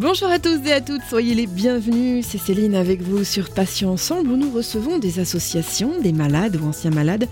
Bonjour à tous et à toutes, soyez les bienvenus. C'est Céline avec vous sur Patients Ensemble où nous recevons des associations, des malades ou anciens malades,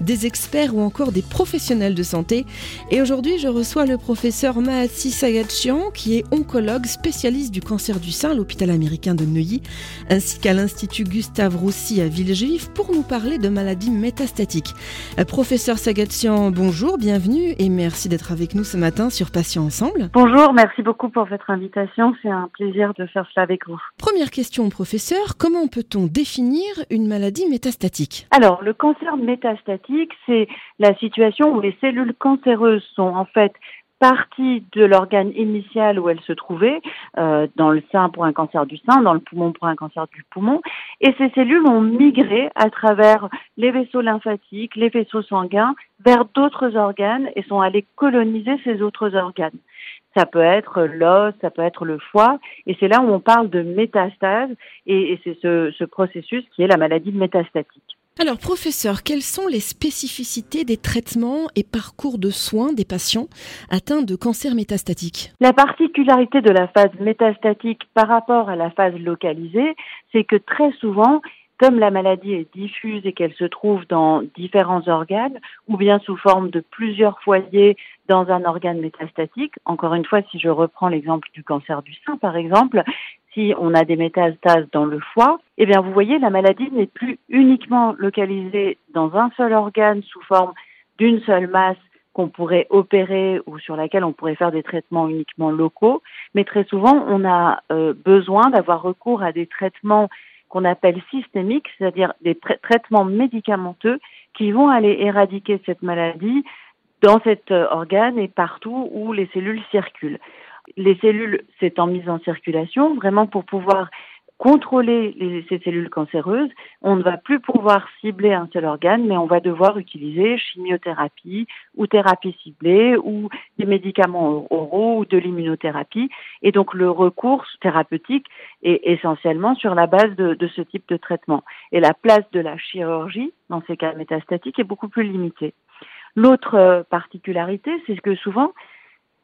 des experts ou encore des professionnels de santé. Et aujourd'hui, je reçois le professeur Mahasi Sagatchian qui est oncologue spécialiste du cancer du sein à l'hôpital américain de Neuilly ainsi qu'à l'Institut Gustave Roussy à Villejuif pour nous parler de maladies métastatiques. Euh, professeur Sagatchian, bonjour, bienvenue et merci d'être avec nous ce matin sur Patients Ensemble. Bonjour, merci beaucoup pour votre invitation c'est un plaisir de faire cela avec vous. Première question, professeur, comment peut-on définir une maladie métastatique? Alors, le cancer métastatique, c'est la situation où les cellules cancéreuses sont en fait partie de l'organe initial où elles se trouvaient, euh, dans le sein pour un cancer du sein, dans le poumon pour un cancer du poumon, et ces cellules ont migré à travers les vaisseaux lymphatiques, les vaisseaux sanguins, vers d'autres organes et sont allées coloniser ces autres organes ça peut être l'os, ça peut être le foie, et c'est là où on parle de métastase, et, c'est ce, ce processus qui est la maladie métastatique. Alors, professeur, quelles sont les spécificités des traitements et parcours de soins des patients atteints de cancer métastatique? La particularité de la phase métastatique par rapport à la phase localisée, c'est que très souvent, comme la maladie est diffuse et qu'elle se trouve dans différents organes, ou bien sous forme de plusieurs foyers dans un organe métastatique, encore une fois, si je reprends l'exemple du cancer du sein, par exemple, si on a des métastases dans le foie, eh bien, vous voyez, la maladie n'est plus uniquement localisée dans un seul organe sous forme d'une seule masse qu'on pourrait opérer ou sur laquelle on pourrait faire des traitements uniquement locaux, mais très souvent, on a euh, besoin d'avoir recours à des traitements qu'on appelle systémiques, c'est-à-dire des traitements médicamenteux qui vont aller éradiquer cette maladie dans cet euh, organe et partout où les cellules circulent. Les cellules s'étant mises en circulation, vraiment pour pouvoir contrôler ces cellules cancéreuses, on ne va plus pouvoir cibler un seul organe, mais on va devoir utiliser chimiothérapie ou thérapie ciblée ou des médicaments oraux ou de l'immunothérapie. Et donc le recours thérapeutique est essentiellement sur la base de, de ce type de traitement. Et la place de la chirurgie dans ces cas métastatiques est beaucoup plus limitée. L'autre euh, particularité, c'est que souvent,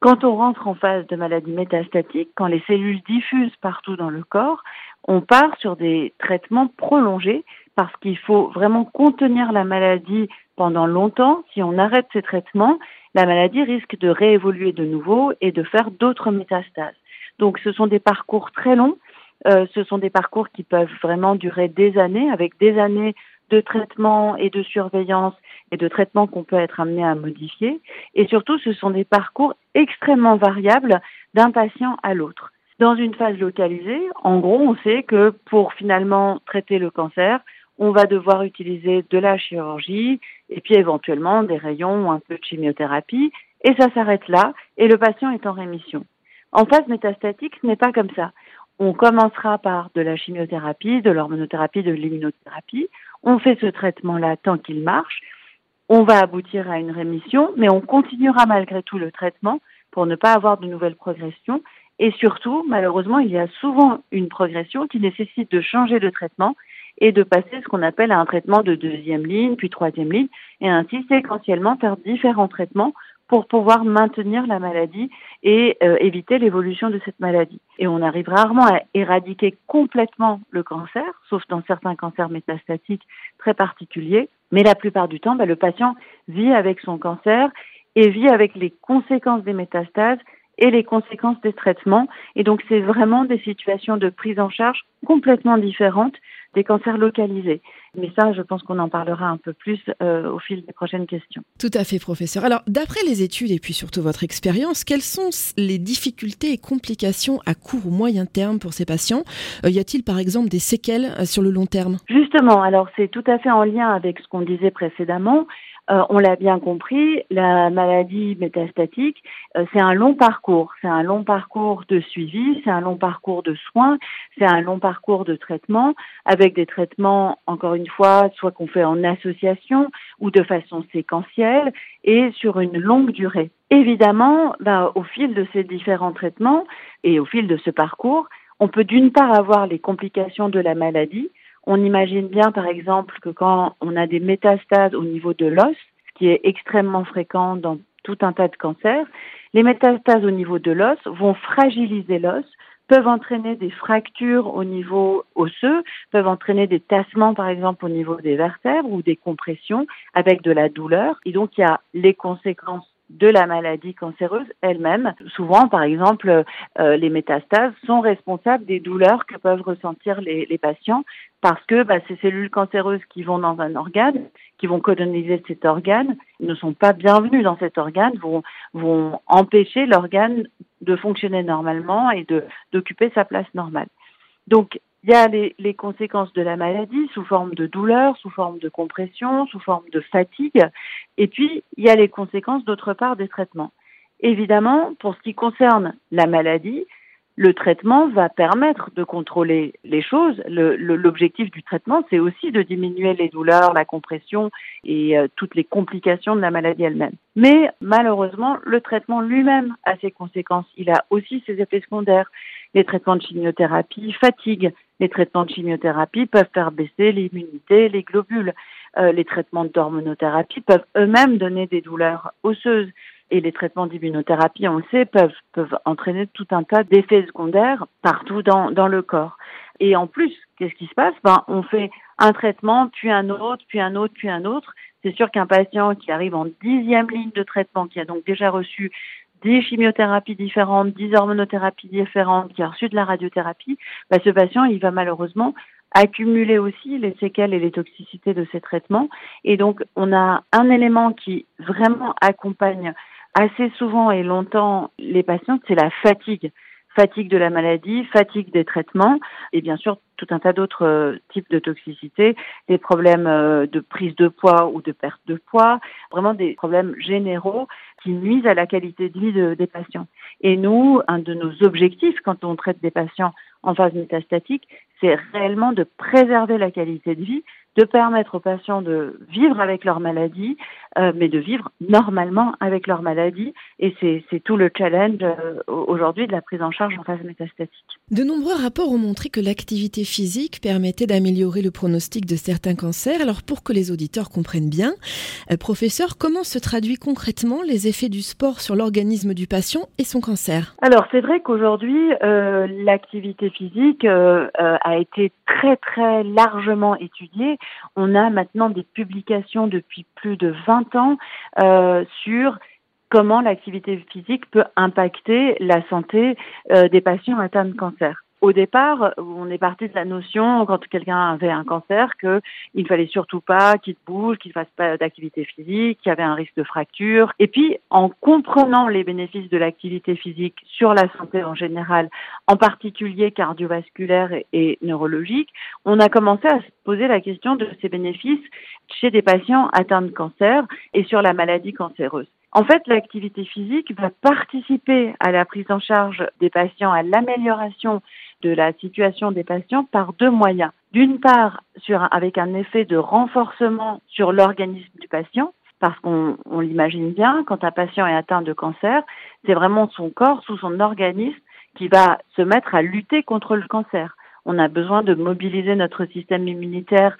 quand on rentre en phase de maladie métastatique, quand les cellules diffusent partout dans le corps, on part sur des traitements prolongés parce qu'il faut vraiment contenir la maladie pendant longtemps. Si on arrête ces traitements, la maladie risque de réévoluer de nouveau et de faire d'autres métastases. Donc ce sont des parcours très longs, euh, ce sont des parcours qui peuvent vraiment durer des années, avec des années de traitement et de surveillance et de traitement qu'on peut être amené à modifier. Et surtout, ce sont des parcours extrêmement variables d'un patient à l'autre. Dans une phase localisée, en gros, on sait que pour finalement traiter le cancer, on va devoir utiliser de la chirurgie et puis éventuellement des rayons ou un peu de chimiothérapie et ça s'arrête là et le patient est en rémission. En phase métastatique, ce n'est pas comme ça. On commencera par de la chimiothérapie, de l'hormonothérapie, de l'immunothérapie. On fait ce traitement-là tant qu'il marche. On va aboutir à une rémission, mais on continuera malgré tout le traitement pour ne pas avoir de nouvelles progressions et surtout, malheureusement, il y a souvent une progression qui nécessite de changer de traitement et de passer ce qu'on appelle un traitement de deuxième ligne, puis troisième ligne, et ainsi séquentiellement faire différents traitements pour pouvoir maintenir la maladie et euh, éviter l'évolution de cette maladie. Et on arrive rarement à éradiquer complètement le cancer, sauf dans certains cancers métastatiques très particuliers, mais la plupart du temps, bah, le patient vit avec son cancer et vit avec les conséquences des métastases et les conséquences des traitements. Et donc, c'est vraiment des situations de prise en charge complètement différentes des cancers localisés. Mais ça, je pense qu'on en parlera un peu plus euh, au fil des prochaines questions. Tout à fait, professeur. Alors, d'après les études et puis surtout votre expérience, quelles sont les difficultés et complications à court ou moyen terme pour ces patients? Euh, Y a-t-il par exemple des séquelles euh, sur le long terme? Justement, alors c'est tout à fait en lien avec ce qu'on disait précédemment. Euh, on l'a bien compris, la maladie métastatique, euh, c'est un long parcours. C'est un long parcours de suivi, c'est un long parcours de soins, c'est un long parcours de traitement, avec des traitements, encore une fois, soit qu'on fait en association ou de façon séquentielle et sur une longue durée. Évidemment, ben, au fil de ces différents traitements et au fil de ce parcours, on peut d'une part avoir les complications de la maladie, on imagine bien, par exemple, que quand on a des métastases au niveau de l'os, ce qui est extrêmement fréquent dans tout un tas de cancers. Les métastases au niveau de l'os vont fragiliser l'os, peuvent entraîner des fractures au niveau osseux, peuvent entraîner des tassements par exemple au niveau des vertèbres ou des compressions avec de la douleur. Et donc il y a les conséquences de la maladie cancéreuse elle-même. Souvent, par exemple, euh, les métastases sont responsables des douleurs que peuvent ressentir les, patients parce que bah, ces cellules cancéreuses qui vont dans un organe, qui vont coloniser cet organe, ne sont pas bienvenues dans cet organe, vont, vont empêcher l'organe de fonctionner normalement et d'occuper sa place normale. Donc, il y a les, conséquences de la maladie sous forme de douleur, sous forme de compression, sous forme de fatigue, et puis il y a les conséquences d'autre part des traitements. Évidemment, pour ce qui concerne la maladie, le traitement va permettre de contrôler les choses. L'objectif du traitement, c'est aussi de diminuer les douleurs, la compression et euh, toutes les complications de la maladie elle-même. Mais malheureusement, le traitement lui-même a ses conséquences. Il a aussi ses effets secondaires. Les traitements de chimiothérapie fatiguent. Les traitements de chimiothérapie peuvent faire baisser l'immunité, les globules. Euh, les traitements d'hormonothérapie peuvent eux-mêmes donner des douleurs osseuses et les traitements d'immunothérapie, on le sait, peuvent, entraîner tout un tas d'effets secondaires partout dans, dans le corps. Et en plus, qu'est-ce qui se passe? Ben, On fait un traitement, puis un autre, puis un autre, puis un autre. C'est sûr qu'un patient qui arrive en dixième ligne de traitement, qui a donc déjà reçu dix chimiothérapies différentes, dix hormonothérapies différentes, qui a reçu de la radiothérapie, ben, ce patient, il va malheureusement accumuler aussi les séquelles et les toxicités de ces traitements. Et donc, on a un élément qui vraiment accompagne assez souvent et longtemps les patients, c'est la fatigue. Fatigue de la maladie, fatigue des traitements et bien sûr tout un tas d'autres euh, types de toxicité, des problèmes euh, de prise de poids ou de perte de poids, vraiment des problèmes généraux qui nuisent à la qualité de vie des patients. Et nous, un de nos objectifs quand on traite des patients en phase métastatique, c'est réellement de préserver la qualité de vie de permettre aux patients de vivre avec leur maladie, euh, mais de vivre normalement avec leur maladie. Et c'est tout le challenge euh, aujourd'hui de la prise en charge en phase métastatique. De nombreux rapports ont montré que l'activité physique permettait d'améliorer le pronostic de certains cancers. Alors pour que les auditeurs comprennent bien, euh, professeur, comment se traduit concrètement les effets du sport sur l'organisme du patient et son cancer? Alors c'est vrai qu'aujourd'hui, l'activité physique a été très très largement étudiée on a maintenant des publications depuis plus de 20 euh, sur comment l'activité physique peut impacter la santé euh, des patients atteints de cancer au départ, on est parti de la notion, quand quelqu'un avait un cancer, qu'il ne fallait surtout pas qu'il bouge, qu'il fasse pas d'activité physique, qu'il y avait un risque de fracture. Et puis, en comprenant les bénéfices de l'activité physique sur la santé en général, en particulier cardiovasculaire et, neurologique, on a commencé à se poser la question de ces bénéfices chez des patients atteints de cancer et sur la maladie cancéreuse. En fait, l'activité physique va participer à la prise en charge des patients, à l'amélioration de la situation des patients par deux moyens. D'une part, sur, avec un effet de renforcement sur l'organisme du patient, parce qu'on l'imagine bien, quand un patient est atteint de cancer, c'est vraiment son corps, sous son organisme, qui va se mettre à lutter contre le cancer. On a besoin de mobiliser notre système immunitaire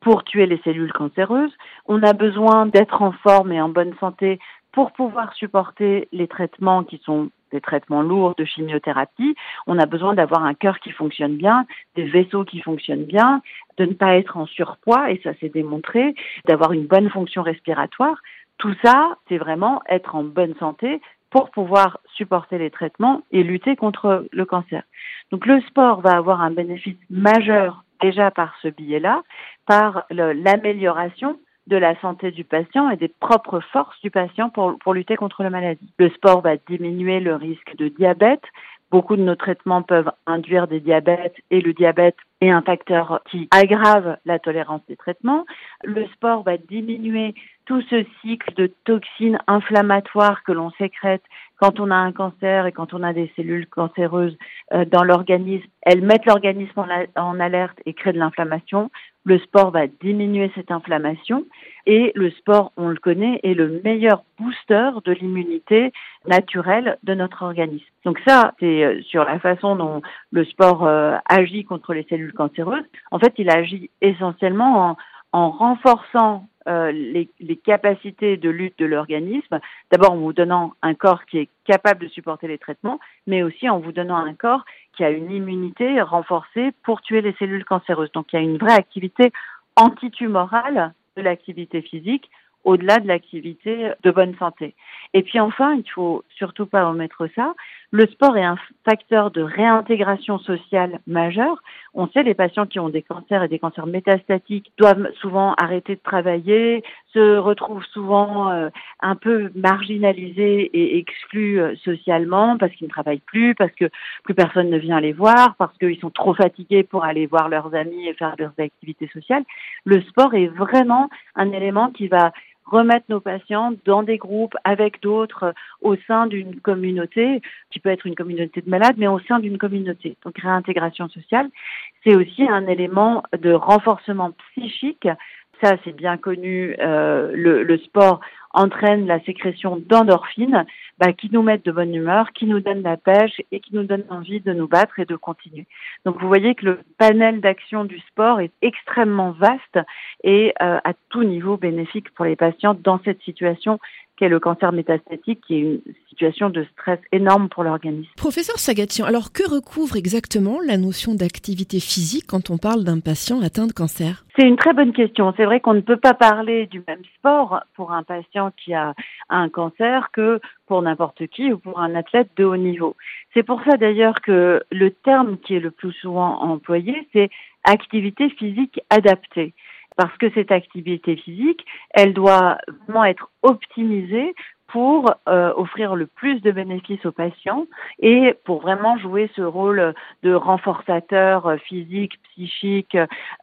pour tuer les cellules cancéreuses. On a besoin d'être en forme et en bonne santé pour pouvoir supporter les traitements qui sont des traitements lourds de chimiothérapie, on a besoin d'avoir un cœur qui fonctionne bien, des vaisseaux qui fonctionnent bien, de ne pas être en surpoids, et ça s'est démontré, d'avoir une bonne fonction respiratoire. Tout ça, c'est vraiment être en bonne santé pour pouvoir supporter les traitements et lutter contre le cancer. Donc le sport va avoir un bénéfice majeur déjà par ce biais-là, par l'amélioration de la santé du patient et des propres forces du patient pour, lutter contre la maladie. Le sport va diminuer le risque de diabète. Beaucoup de nos traitements peuvent induire des diabètes et le diabète est un facteur qui aggrave la tolérance des traitements. Le sport va diminuer tout ce cycle de toxines inflammatoires que l'on sécrète quand on a un cancer et quand on a des cellules cancéreuses euh, dans l'organisme, elles mettent l'organisme en, alerte et créent de l'inflammation. Le sport va diminuer cette inflammation et le sport, on le connaît, est le meilleur booster de l'immunité naturelle de notre organisme. Donc ça, c'est euh, sur la façon dont le sport euh, agit contre les cellules cancéreuses. En fait, il agit essentiellement en, en renforçant euh, les, capacités de lutte de l'organisme, d'abord en vous donnant un corps qui est capable de supporter les traitements, mais aussi en vous donnant un corps qui a une immunité renforcée pour tuer les cellules cancéreuses. Donc il y a une vraie activité antitumorale de l'activité physique au-delà de l'activité de bonne santé. Et puis enfin, il faut surtout pas omettre ça, le sport est un facteur de réintégration sociale majeur. On sait les patients qui ont des cancers et des cancers métastatiques doivent souvent arrêter de travailler, se retrouvent souvent euh, un peu marginalisés et exclus euh, socialement parce qu'ils ne travaillent plus, parce que plus personne ne vient les voir, parce qu'ils sont trop fatigués pour aller voir leurs amis et faire leurs activités sociales. Le sport est vraiment un élément qui va remettre nos patients dans des groupes avec d'autres euh, au sein d'une communauté, qui peut être une communauté de malades, mais au sein d'une communauté. Donc réintégration sociale, c'est aussi un élément de renforcement psychique. Ça, c'est bien connu. Euh, le, le, sport entraîne la sécrétion d'endorphines bah, qui nous mettent de bonne humeur, qui nous donnent la pêche et qui nous donnent envie de nous battre et de continuer. Donc vous voyez que le panel d'action du sport est extrêmement vaste et euh, à tout niveau bénéfique pour les patients dans cette situation qu'est le cancer métastatique, qui est une situation de stress énorme pour l'organisme. Professeur Sagatian, alors que recouvre exactement la notion d'activité physique quand on parle d'un patient atteint de cancer? C'est une très bonne question. C'est vrai qu'on ne peut pas parler du même sport pour un patient qui a un cancer que pour n'importe qui ou pour un athlète de haut niveau. C'est pour ça d'ailleurs que le terme qui est le plus souvent employé, c'est activité physique adaptée parce que cette activité physique, elle doit vraiment être optimisée pour euh, offrir le plus de bénéfices aux patients et pour vraiment jouer ce rôle de renforçateur physique, psychique,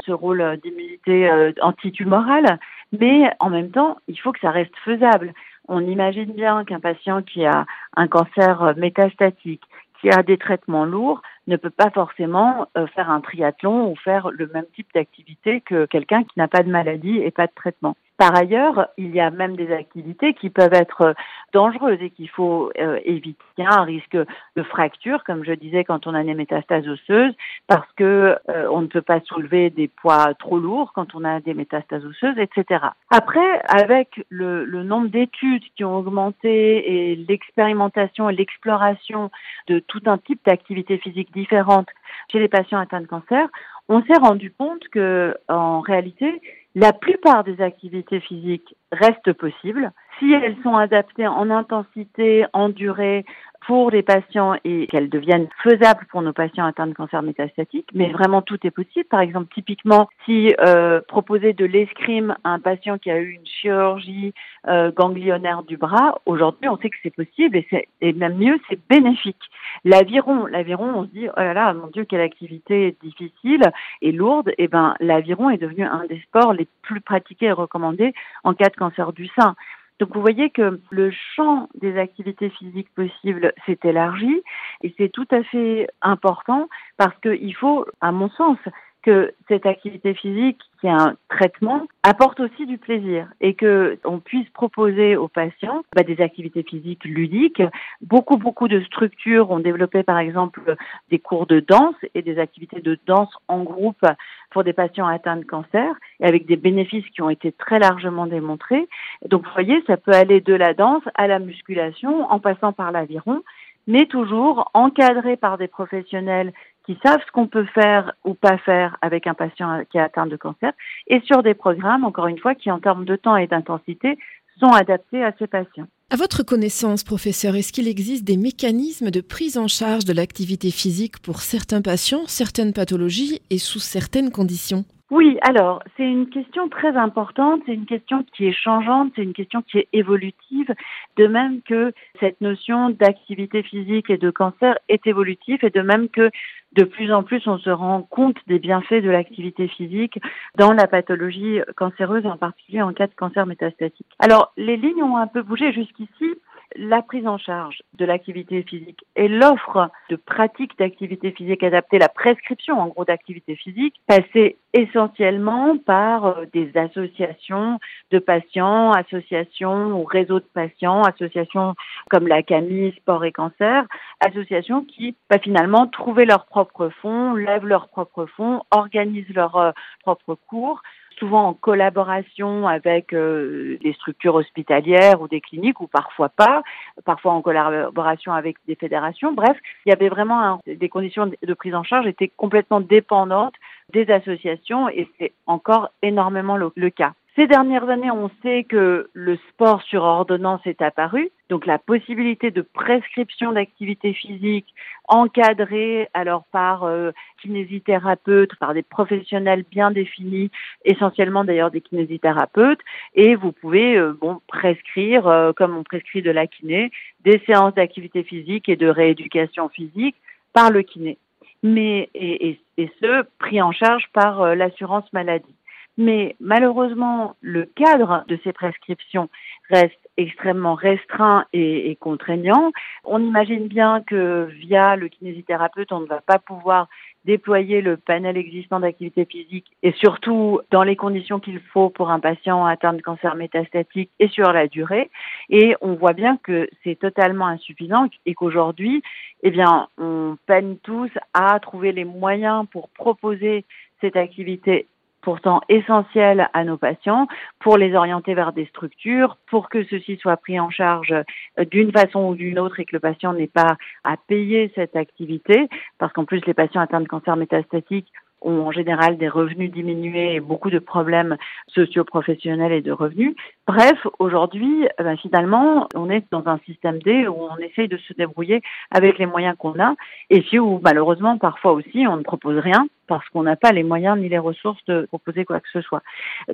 ce rôle d'immunité euh, antitumorale. Mais en même temps, il faut que ça reste faisable. On imagine bien qu'un patient qui a un cancer métastatique, qui a des traitements lourds, ne peut pas forcément euh, faire un triathlon ou faire le même type d'activité que quelqu'un qui n'a pas de maladie et pas de traitement. Par ailleurs, il y a même des activités qui peuvent être dangereuses et qu'il faut euh, éviter. Il y a un risque de fracture, comme je disais, quand on a des métastases osseuses, parce que euh, on ne peut pas soulever des poids trop lourds quand on a des métastases osseuses, etc. Après, avec le, le nombre d'études qui ont augmenté et l'expérimentation et l'exploration de tout un type d'activités physiques différentes chez les patients atteints de cancer, on s'est rendu compte que, en réalité, la plupart des activités physiques restent possibles si elles sont adaptées en intensité, en durée pour les patients et qu'elles deviennent faisables pour nos patients atteints de cancer métastatique. Mais vraiment, tout est possible. Par exemple, typiquement, si euh, proposer de l'escrime à un patient qui a eu une chirurgie euh, ganglionnaire du bras, aujourd'hui, on sait que c'est possible et, même mieux, c'est bénéfique. L'aviron, l'aviron, on se dit, oh là là, mon Dieu, quelle activité difficile et lourde. Eh ben, l'aviron est devenu un des sports les plus pratiqués et recommandés en cas de cancer du sein. Donc vous voyez que le champ des activités physiques possibles s'est élargi et c'est tout à fait important parce qu'il faut, à mon sens, que cette activité physique, qui est un traitement, apporte aussi du plaisir et que on puisse proposer aux patients bah, des activités physiques ludiques. Beaucoup, beaucoup de structures ont développé, par exemple, des cours de danse et des activités de danse en groupe pour des patients atteints de cancer et avec des bénéfices qui ont été très largement démontrés. Donc, vous voyez, ça peut aller de la danse à la musculation en passant par l'aviron mais toujours encadré par des professionnels qui savent ce qu'on peut faire ou pas faire avec un patient qui est atteint de cancer, et sur des programmes, encore une fois, qui en termes de temps et d'intensité sont adaptés à ces patients. À votre connaissance, professeur, est-ce qu'il existe des mécanismes de prise en charge de l'activité physique pour certains patients, certaines pathologies et sous certaines conditions? Oui, alors c'est une question très importante, c'est une question qui est changeante, c'est une question qui est évolutive, de même que cette notion d'activité physique et de cancer est évolutive et de même que de plus en plus on se rend compte des bienfaits de l'activité physique dans la pathologie cancéreuse, en particulier en cas de cancer métastatique. Alors les lignes ont un peu bougé jusqu'ici la prise en charge de l'activité physique et l'offre de pratiques d'activité physique adaptée, la prescription en gros d'activité physique, passait essentiellement par euh, des associations de patients, associations ou réseaux de patients, associations comme la CAMI, Sport et Cancer, associations qui bah, finalement trouvaient leurs propres fonds, lèvent leurs propres fonds, organisent leurs euh, propres cours souvent en collaboration avec euh, des structures hospitalières ou des cliniques, ou parfois pas, parfois en collaboration avec des fédérations. Bref, il y avait vraiment des conditions de prise en charge étaient complètement dépendantes des associations et c'est encore énormément le cas. Ces dernières années, on sait que le sport sur ordonnance est apparu, donc la possibilité de prescription d'activité physique encadrée alors par euh, kinésithérapeutes, par des professionnels bien définis, essentiellement d'ailleurs des kinésithérapeutes, et vous pouvez euh, bon prescrire, euh, comme on prescrit de la kiné, des séances d'activité physique et de rééducation physique par le kiné, mais et, et ce pris en charge par l'assurance maladie. Mais malheureusement, le cadre de ces prescriptions reste extrêmement restreint et, contraignant. On imagine bien que via le kinésithérapeute, on ne va pas pouvoir déployer le panel existant d'activité physique et surtout dans les conditions qu'il faut pour un patient atteint de cancer métastatique et sur la durée. Et on voit bien que c'est totalement insuffisant et qu'aujourd'hui, eh bien, on peine tous à trouver les moyens pour proposer cette activité pourtant essentiel à nos patients pour les orienter vers des structures, pour que ceci soit pris en charge euh, d'une façon ou d'une autre et que le patient n'ait pas à payer cette activité, parce qu'en plus les patients atteints de cancer métastatique ont en général des revenus diminués et beaucoup de problèmes socio-professionnels et de revenus. Bref, aujourd'hui, eh ben, finalement, on est dans un système D où on essaye de se débrouiller avec les moyens qu'on a et puis où malheureusement parfois aussi on ne propose rien parce qu'on n'a pas les moyens ni les ressources de proposer quoi que ce soit.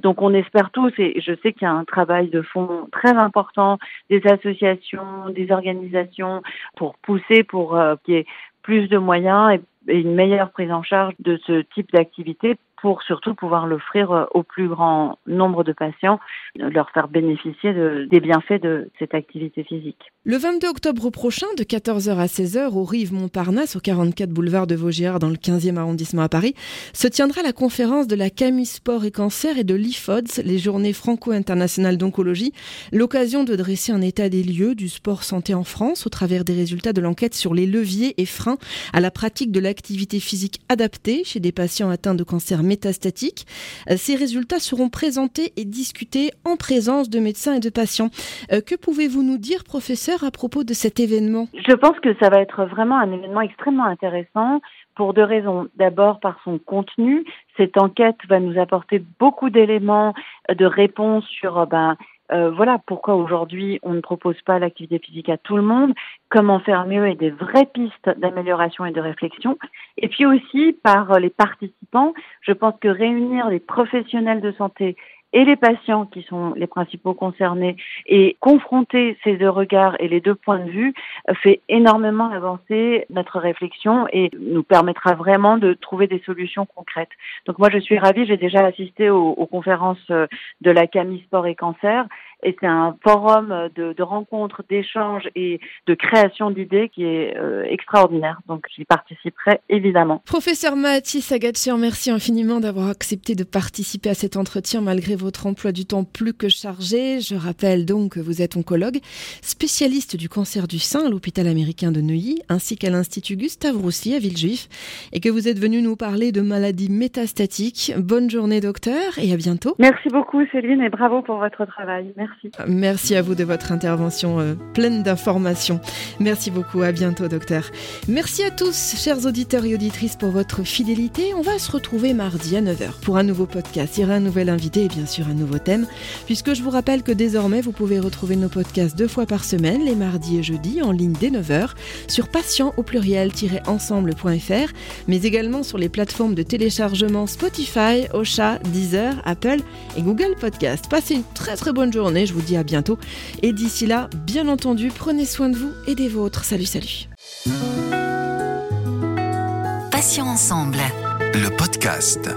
Donc on espère tous, et je sais qu'il y a un travail de fond très important des associations, des organisations pour pousser pour euh, qu'il y ait plus de moyens et une meilleure prise en charge de ce type d'activité pour surtout pouvoir l'offrir euh, au plus grand nombre de patients, leur faire bénéficier de, des bienfaits de cette activité physique. Le 22 octobre prochain, de 14h à 16h, au Rive Montparnasse, au 44 boulevard de Vaugirard, dans le 15e arrondissement à Paris, se tiendra la conférence de la Camus Sport et Cancer et de l'IFODS, les journées franco-internationales d'oncologie, l'occasion de dresser un état des lieux du sport santé en France au travers des résultats de l'enquête sur les leviers et freins à la pratique de l'activité physique adaptée chez des patients atteints de cancer métastatique. Euh, ces résultats seront présentés et discutés en présence de médecins et de patients. Euh, que pouvez-vous nous dire, professeur, à propos de cet événement? Je pense que ça va être vraiment un événement extrêmement intéressant pour deux raisons. D'abord par son contenu. Cette enquête va nous apporter beaucoup d'éléments de réponse sur euh, ben, euh, voilà pourquoi aujourd'hui on ne propose pas l'activité physique à tout le monde, comment faire mieux et des vraies pistes d'amélioration et de réflexion. Et puis aussi par les participants, je pense que réunir les professionnels de santé et les patients qui sont les principaux concernés et confronter ces deux regards et les deux points de vue euh, fait énormément avancer notre réflexion et nous permettra vraiment de trouver des solutions concrètes. Donc moi je suis ravie, j'ai déjà assisté aux, conférences euh, de la Camille Sport et Cancer et c'est un forum de, de rencontres, d'échanges et de création d'idées qui est euh, extraordinaire. Donc j'y participerai évidemment. Professeur Mathis Agatchian, merci infiniment d'avoir accepté de participer à cet entretien malgré votre emploi du temps plus que chargé. Je rappelle donc que vous êtes oncologue, spécialiste du cancer du sein à l'hôpital américain de Neuilly, ainsi qu'à l'Institut Gustave Roussy à Villejuif, et que vous êtes venu nous parler de maladies métastatiques. Bonne journée docteur et à bientôt. Merci beaucoup Céline et bravo pour votre travail. Merci. Merci à vous de votre intervention euh, pleine d'informations. Merci beaucoup, à bientôt docteur. Merci à tous, chers auditeurs et auditrices, pour votre fidélité. On va se retrouver mardi à 9h pour un nouveau podcast. Il y aura un nouvel invité et bien sûr un nouveau thème, puisque je vous rappelle que désormais vous pouvez retrouver nos podcasts deux fois par semaine, les mardis et jeudis, en ligne dès 9h, sur patient au pluriel-ensemble.fr, mais également sur les plateformes de téléchargement Spotify, Ocha, Deezer, Apple et Google Podcast. Passez une très très bonne journée je vous dis à bientôt. Et d'ici là, bien entendu, prenez soin de vous et des vôtres. Salut, salut. Passions ensemble. Le podcast.